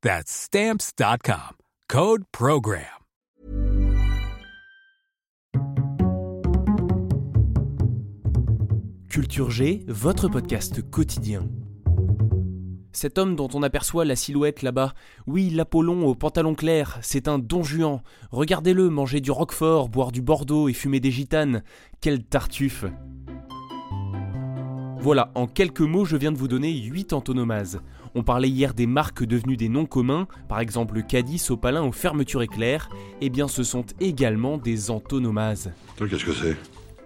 That's stamps.com. Code Program. Culture G, votre podcast quotidien. Cet homme dont on aperçoit la silhouette là-bas, oui, l'Apollon au pantalon clair, c'est un don Juan. Regardez-le manger du roquefort, boire du bordeaux et fumer des gitanes. Quelle tartuffe Voilà, en quelques mots, je viens de vous donner 8 antonomases. On parlait hier des marques devenues des noms communs, par exemple Caddy, Sopalin ou Fermeture Éclair. Eh bien, ce sont également des antonomases. Qu'est-ce que c'est?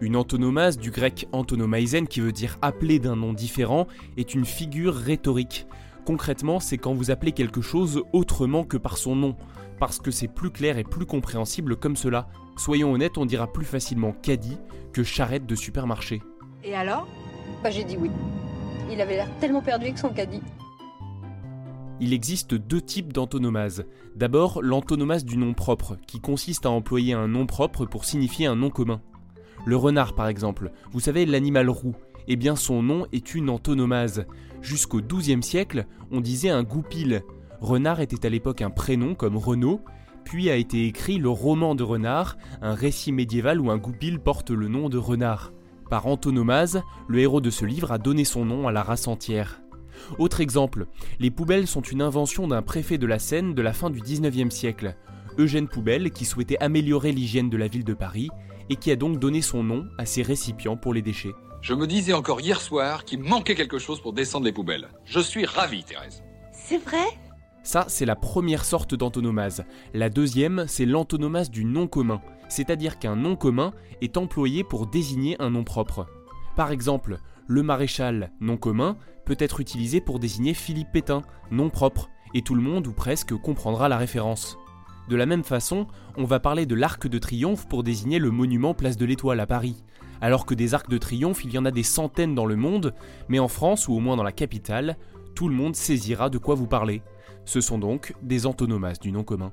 Une antonomase, du grec antonomaizen, qui veut dire appeler d'un nom différent, est une figure rhétorique. Concrètement, c'est quand vous appelez quelque chose autrement que par son nom, parce que c'est plus clair et plus compréhensible comme cela. Soyons honnêtes, on dira plus facilement caddie que charrette de supermarché. Et alors? Bah j'ai dit oui. Il avait l'air tellement perdu avec son caddie. Il existe deux types d'antonomase. D'abord, l'antonomase du nom propre, qui consiste à employer un nom propre pour signifier un nom commun. Le renard, par exemple, vous savez, l'animal roux, eh bien son nom est une antonomase. Jusqu'au XIIe siècle, on disait un goupil. Renard était à l'époque un prénom comme Renaud, puis a été écrit le roman de Renard, un récit médiéval où un goupil porte le nom de Renard. Par antonomase, le héros de ce livre a donné son nom à la race entière. Autre exemple, les poubelles sont une invention d'un préfet de la Seine de la fin du 19e siècle, Eugène Poubelle, qui souhaitait améliorer l'hygiène de la ville de Paris et qui a donc donné son nom à ces récipients pour les déchets. Je me disais encore hier soir qu'il manquait quelque chose pour descendre les poubelles. Je suis ravi, Thérèse. C'est vrai? Ça, c'est la première sorte d'antonomase. La deuxième, c'est l'antonomase du nom commun, c'est-à-dire qu'un nom commun est employé pour désigner un nom propre. Par exemple, le maréchal, nom commun, peut être utilisé pour désigner Philippe Pétain, nom propre, et tout le monde ou presque comprendra la référence. De la même façon, on va parler de l'arc de triomphe pour désigner le monument Place de l'Étoile à Paris. Alors que des arcs de triomphe, il y en a des centaines dans le monde, mais en France, ou au moins dans la capitale, tout le monde saisira de quoi vous parlez. Ce sont donc des antonomases du nom commun.